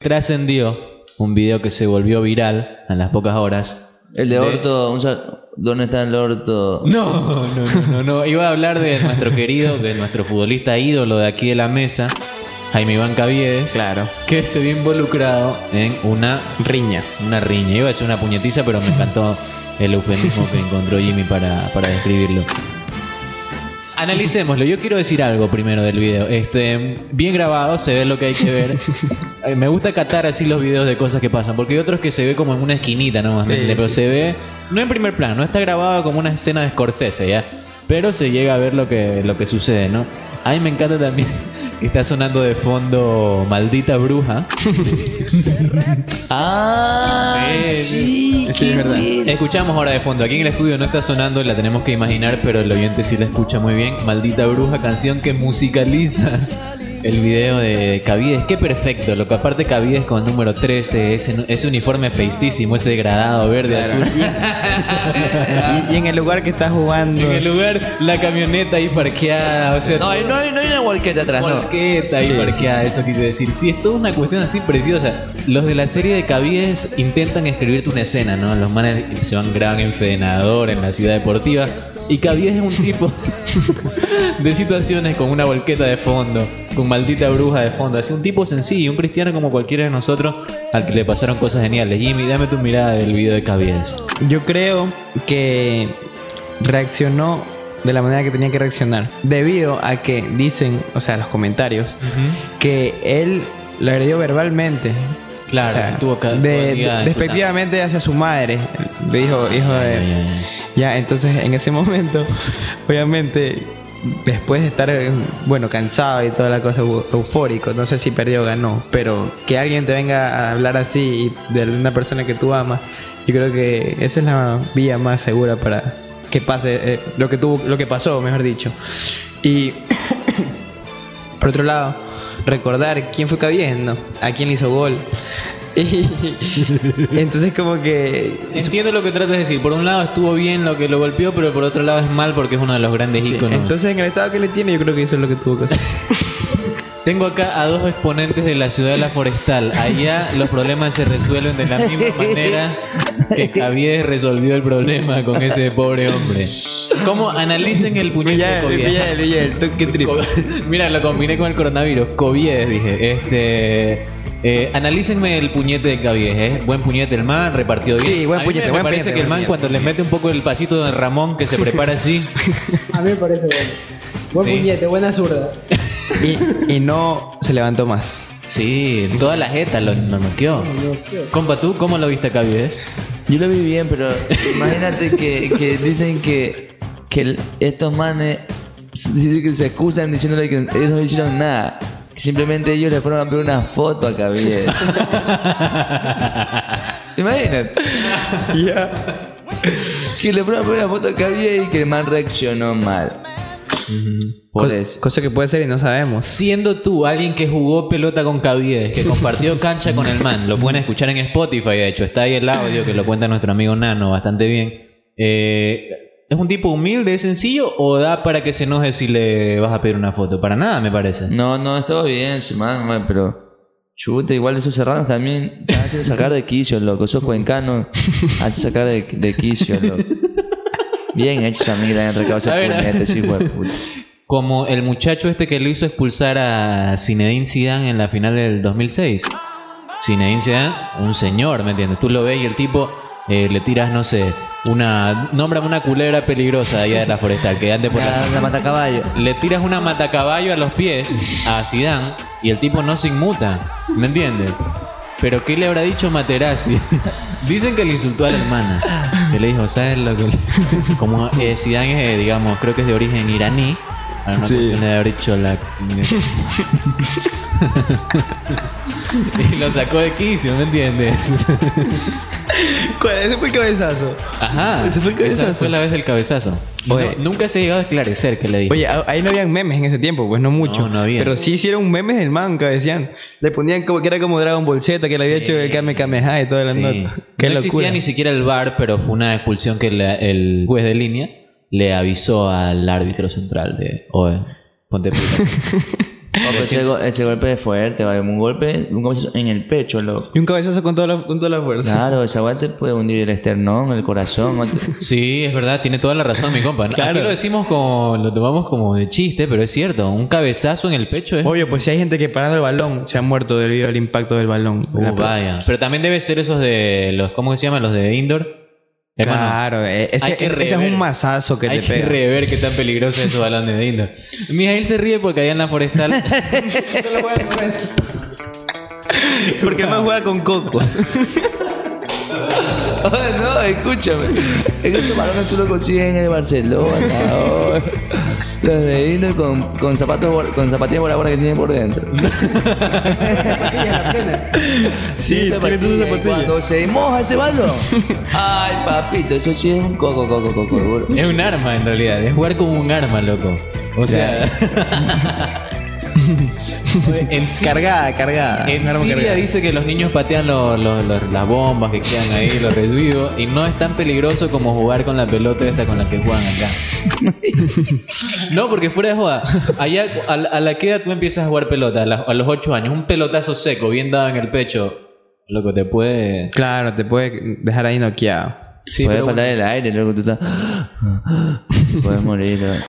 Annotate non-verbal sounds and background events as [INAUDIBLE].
trascendió un video que se volvió viral a las pocas horas. El de Orto, un sal- ¿dónde está el Orto? No, no, no, no, no. Iba a hablar de nuestro querido, de nuestro futbolista ídolo de aquí de la mesa, Jaime Iván Caviedes, Claro. que se vio involucrado en una, Riña. una riña. Iba a decir una puñetiza, pero me [LAUGHS] encantó el eufemismo que encontró Jimmy para, para describirlo. Analicémoslo. Yo quiero decir algo primero del video. Este, bien grabado, se ve lo que hay que ver. [LAUGHS] Eh, Me gusta catar así los videos de cosas que pasan, porque hay otros que se ve como en una esquinita nomás, ¿me Sí, pero sí. se ve no en primer plano, no está grabado como una escena de Scorsese, ¿ya? Pero se llega a ver lo que, lo que sucede, ¿no? A mí me encanta también [LAUGHS] que está sonando de fondo Maldita Bruja. [LAUGHS] Ah, Sí, sí, es verdad. Escuchamos ahora de fondo. Aquí en el estudio no está sonando, la tenemos que imaginar, pero el oyente sí la escucha muy bien. Maldita Bruja, canción que musicaliza el video de Cavides. Qué perfecto, lo que aparte Cavides con el número 13, ese, ese uniforme feicísimo, ese degradado verde azul. Y, y en el lugar que está jugando. En el lugar, la camioneta ahí parqueada, o sea, No, hay- no, hay, no hay una walqueta atrás, no. Volqueta ahí Sí, parqueada, eso quise decir. Sí, es toda una cuestión así preciosa. Los de la serie de Cavies intentan escribirte una escena, ¿no? Los manes se van, graban en Fedenador, en la ciudad deportiva. Y Cavies es un tipo [LAUGHS] de situaciones con una volqueta de fondo, con maldita bruja de fondo. Así un tipo sencillo, un cristiano como cualquiera de nosotros, al que le pasaron cosas geniales. Jimmy, dame tu mirada del video de Cavies. Yo creo que reaccionó de la manera que tenía que reaccionar. Debido a que dicen, o sea, los comentarios, que él lo agredió verbalmente. Claro, O sea, tuvo que- de- de- despectivamente hacia su madre. Le dijo, hijo de. Ya, entonces en ese [LAUGHS] momento, obviamente, después de estar, eh, bueno, cansado y toda la cosa, eu- eufórico, no sé si perdió o ganó, pero que alguien te venga a hablar así de una persona que tú amas, yo creo que esa es la vía más segura para que pase eh, lo que tuvo, lo que pasó, mejor dicho. Y [COUGHS] por otro lado, recordar quién fue Cabies, ¿no? A quién le hizo gol. Y [LAUGHS] entonces como que Entiendo lo que tratas de decir. Por un lado estuvo bien lo que lo golpeó, pero por otro lado es mal porque es uno de los grandes Sí, íconos. entonces en el estado que le tiene, yo creo que eso es lo que tuvo que hacer. [LAUGHS] Tengo acá a dos exponentes de la ciudad de la forestal. Allá los problemas se resuelven de la misma [LAUGHS] manera que Caviedes resolvió el problema con ese pobre hombre. ¿Cómo analicen el puñete trip. Co- [LAUGHS] Mira, lo combiné con el coronavirus. Coviedes, dije. Este. Eh, analícenme el puñete de Caviedes, ¿eh? Buen puñete el man, repartió bien. Sí, buen A mí puñete, me, buen parece puñete, que el man puñete. cuando le mete un poco el pasito de Ramón que se [LAUGHS] prepara así. A mí me parece bueno. Buen Sí. puñete, buena zurda. Y, y no se levantó más. Sí, toda la jeta lo, lo noqueó. Compa, ¿tú cómo lo viste a Caviedes? Yo lo vi bien, pero imagínate que, que dicen que, que estos manes dicen que se excusan diciéndole que ellos no hicieron nada. Que simplemente ellos le fueron a pedir una foto a Cabiel. [LAUGHS] Imagínate. Ya. Que le fueron a pedir una foto a Cabiel y que el man reaccionó mal. Por eso. Cosa que puede ser y no sabemos. Siendo tú alguien que jugó pelota con Caviedes, que [LAUGHS] compartió cancha con el man, lo pueden escuchar en Spotify, de hecho, está ahí el audio que lo cuenta nuestro amigo Nano bastante bien. Eh, ¿Es un tipo humilde, es sencillo o da para que se enoje si le vas a pedir una foto? Para nada, me parece. No, no, estaba bien, ese man, man, pero. Chuta, igual esos serranos también te hacen sacar de quicio, loco. Sos cuencano, [LAUGHS] hace sacar de, de quicio, loco. Bien hecho también que le hayan recabado ese A ver, a ver. puñete, sí, hijo de puta. Como el muchacho este que lo hizo expulsar a Zinedine Zidane en la final del 2006. Zinedine Zidane, un señor, ¿me entiendes? Tú lo ves y el tipo eh, le tiras, no sé, una... Nómbrame una culebra peligrosa allá de la forestal que ande por la La, la mata caballo. le tiras una matacaballo a los pies a Zidane y el tipo no se inmuta, ¿me entiendes? Pero ¿qué le habrá dicho Materazzi? [LAUGHS] Dicen que le insultó a la hermana. Que le dijo, ¿sabes lo que le-?" [LAUGHS] Como eh, Zidane es, digamos, creo que es de origen iraní. A una Sí. de haber dicho la... [LAUGHS] y lo sacó de quicio, ¿me entiendes? Ese fue el cabezazo. Ajá. Ese fue el Esa cabezazo. fue la vez del cabezazo. No, Oye. nunca se ha llegado a esclarecer que le dijo. Oye, ahí no habían memes en ese tiempo, pues no mucho. No, no había. Pero sí hicieron memes del manga, decían. Le ponían como que era como Dragon Ball Z, que le había Sí. hecho el Kame Kameha y todas las Sí. notas. Qué no locura. existía ni siquiera el VAR, pero fue una expulsión que la- el juez de línea le avisó al árbitro central de Oe, ponte [LAUGHS] Oh, ese, go- ese golpe es fuerte, ¿vale? Un golpe, un cabezazo en el pecho, loco. Y un cabezazo con toda la, con toda la fuerza. Claro, esa guay te puede hundir el esternón, el corazón. [LAUGHS] Sí, es verdad, tiene toda la razón mi compa. Claro. Aquí lo decimos como, lo tomamos como de chiste, pero es cierto, un cabezazo en el pecho es... Obvio, pues si hay gente que parando el balón se ha muerto debido al impacto del balón. Uh, vaya. Pero también debe ser esos de los, ¿cómo se llaman? Los de indoor. Hermano, Claro, eh, ese, que es un mazazo que hay te que pega. rever qué tan peligroso es [LAUGHS] esos balones de indoor. Mijail se ríe porque allá en la forestal... [LAUGHS] [LAUGHS] Porque no juega con coco. [LAUGHS] No, escúchame. Es que esos balones tú lo consigues en el Barcelona. oh. Los de Inter con, con zapatos con zapatillas voladoras que tienen por dentro. [LAUGHS] sí, tiene tus zapatillas. Cuando se moja ese balón. Ay, papito, eso sí es un coco, coco, coco. duro. Es un arma en realidad, es jugar como un arma, loco. O sea... [LAUGHS] [LAUGHS] en Cargada, cargada. En Siria cargada. dice que los niños patean las bombas que quedan ahí, los residuos, y no es tan peligroso como jugar con la pelota esta con la que juegan acá. [LAUGHS] no, porque fuera de joda, allá a, la- a la que edad tú empiezas a jugar pelota, a, la- a los 8 años, un pelotazo seco, bien dado en el pecho, loco, te puede... Claro, te puede dejar ahí noqueado. Sí, Puede pero faltar el aire, luego tú estás. [LAUGHS] Puedes morir.